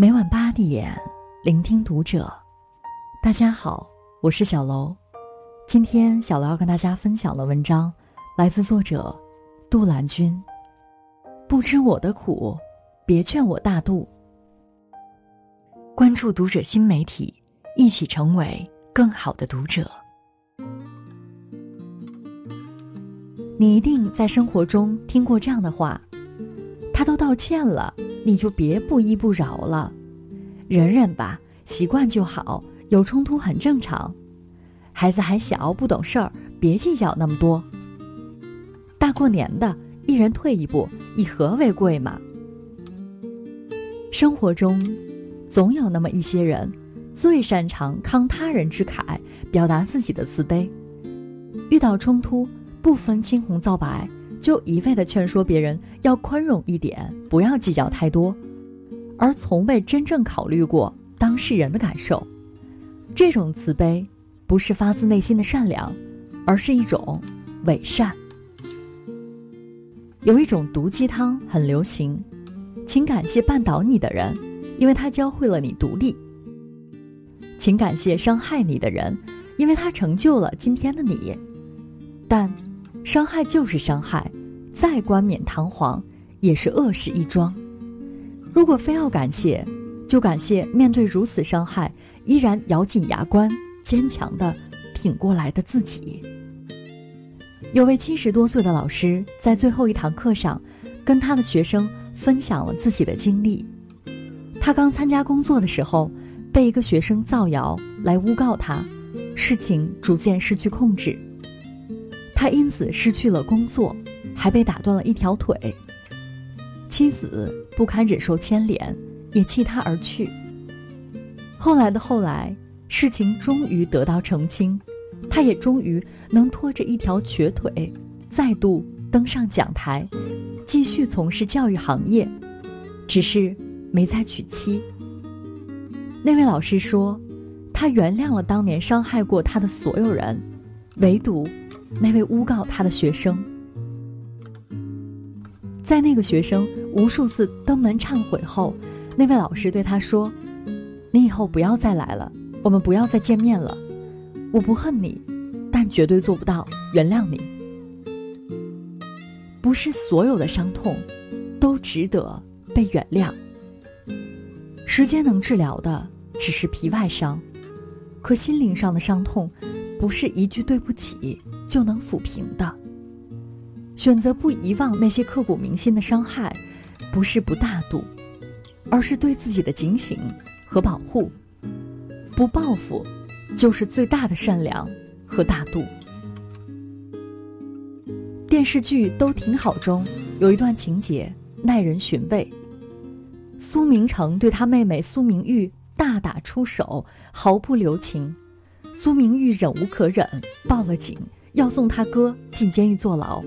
每晚八点，聆听读者。大家好，我是小楼。今天小楼要跟大家分享的文章，来自作者杜兰君。不知我的苦，别劝我大度。关注读者新媒体，一起成为更好的读者。你一定在生活中听过这样的话：他都道歉了。你就别不依不饶了，忍忍吧，习惯就好。有冲突很正常，孩子还小，不懂事儿，别计较那么多。大过年的，一人退一步，以和为贵嘛。生活中，总有那么一些人，最擅长慷他人之慨，表达自己的慈悲。遇到冲突，不分青红皂白。就一味的劝说别人要宽容一点，不要计较太多，而从未真正考虑过当事人的感受。这种慈悲不是发自内心的善良，而是一种伪善。有一种毒鸡汤很流行，请感谢绊倒你的人，因为他教会了你独立；请感谢伤害你的人，因为他成就了今天的你。但。伤害就是伤害，再冠冕堂皇，也是恶事一桩。如果非要感谢，就感谢面对如此伤害依然咬紧牙关、坚强的挺过来的自己。有位七十多岁的老师在最后一堂课上，跟他的学生分享了自己的经历。他刚参加工作的时候，被一个学生造谣来诬告他，事情逐渐失去控制。他因此失去了工作，还被打断了一条腿。妻子不堪忍受牵连，也弃他而去。后来的后来，事情终于得到澄清，他也终于能拖着一条瘸腿，再度登上讲台，继续从事教育行业，只是没再娶妻。那位老师说，他原谅了当年伤害过他的所有人，唯独。那位诬告他的学生，在那个学生无数次登门忏悔后，那位老师对他说：“你以后不要再来了，我们不要再见面了。我不恨你，但绝对做不到原谅你。不是所有的伤痛，都值得被原谅。时间能治疗的只是皮外伤，可心灵上的伤痛，不是一句对不起。”就能抚平的。选择不遗忘那些刻骨铭心的伤害，不是不大度，而是对自己的警醒和保护。不报复，就是最大的善良和大度。电视剧《都挺好》中有一段情节耐人寻味：苏明成对他妹妹苏明玉大打出手，毫不留情。苏明玉忍无可忍，报了警。要送他哥进监狱坐牢，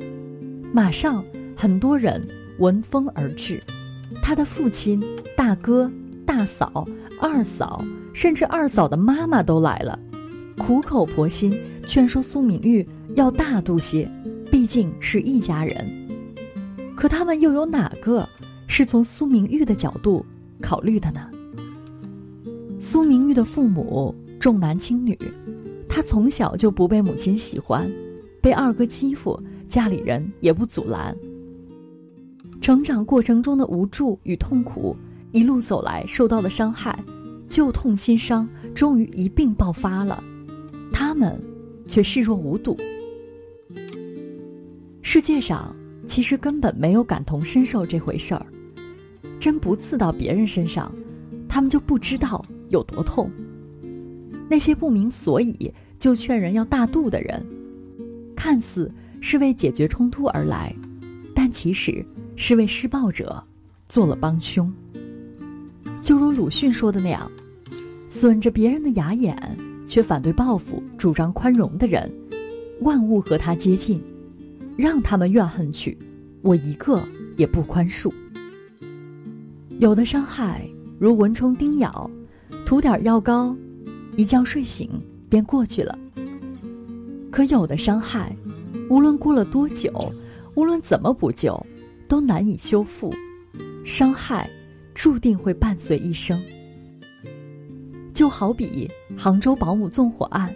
马上很多人闻风而至，他的父亲、大哥、大嫂、二嫂，甚至二嫂的妈妈都来了，苦口婆心劝说苏明玉要大度些，毕竟是一家人。可他们又有哪个是从苏明玉的角度考虑的呢？苏明玉的父母重男轻女。他从小就不被母亲喜欢，被二哥欺负，家里人也不阻拦。成长过程中的无助与痛苦，一路走来受到的伤害，旧痛新伤，终于一并爆发了。他们却视若无睹。世界上其实根本没有感同身受这回事儿，真不刺到别人身上，他们就不知道有多痛。那些不明所以就劝人要大度的人，看似是为解决冲突而来，但其实是为施暴者做了帮凶。就如鲁迅说的那样，损着别人的牙眼，却反对报复、主张宽容的人，万物和他接近，让他们怨恨去，我一个也不宽恕。有的伤害如蚊虫叮咬，涂点药膏。一觉睡醒便过去了。可有的伤害，无论过了多久，无论怎么补救，都难以修复。伤害注定会伴随一生。就好比杭州保姆纵火案，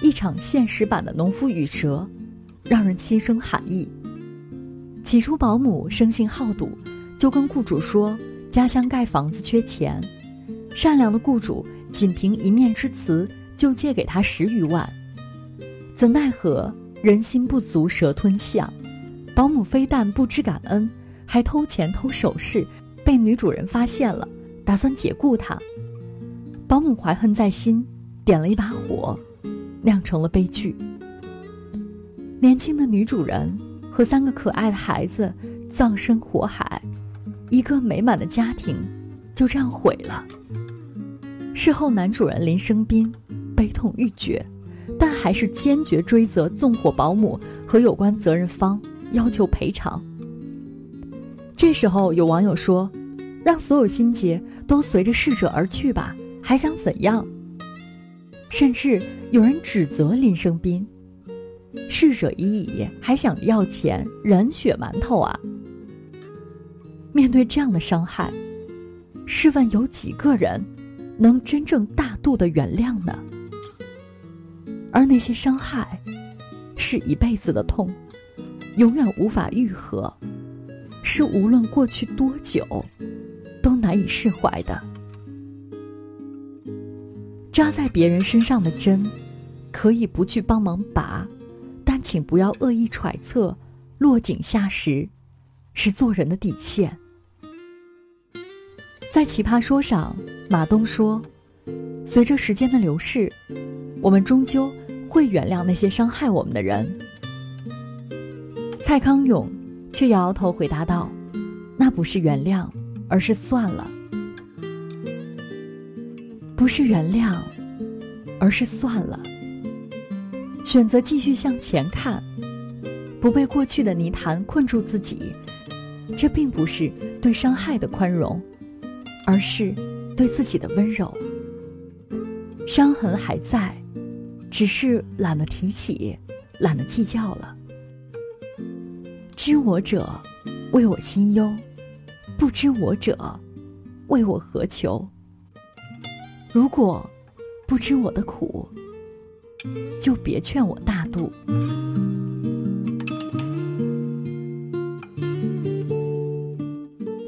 一场现实版的农夫与蛇，让人心生寒意。起初，保姆生性好赌，就跟雇主说家乡盖房子缺钱，善良的雇主仅凭一面之词就借给他十余万。怎奈何人心不足蛇吞象，保姆非但不知感恩，还偷钱偷首饰，被女主人发现了，打算解雇他。保姆怀恨在心，点了一把火，酿成了悲剧。年轻的女主人和三个可爱的孩子葬身火海，一个美满的家庭就这样毁了。事后，男主人林生斌悲痛欲绝，但还是坚决追责纵火保姆和有关责任方，要求赔偿。这时候，有网友说：“让所有心结都随着逝者而去吧。”还想怎样？甚至有人指责林生斌：“逝者已矣，还想要钱，人血馒头啊！”面对这样的伤害，试问有几个人能真正大度的原谅呢？而那些伤害，是一辈子的痛，永远无法愈合，是无论过去多久，都难以释怀的。扎在别人身上的针，可以不去帮忙拔，但请不要恶意揣测，落井下石，是做人的底线。在《奇葩说》上，马东说：“随着时间的流逝，我们终究会原谅那些伤害我们的人。”蔡康永却摇摇头回答道：“那不是原谅，而是算了。”不是原谅，而是算了。选择继续向前看，不被过去的泥潭困住自己，这并不是对伤害的宽容，而是对自己的温柔。伤痕还在，只是懒得提起，懒得计较了。知我者，为我心忧；不知我者，为我何求？如果不知我的苦，就别劝我大度。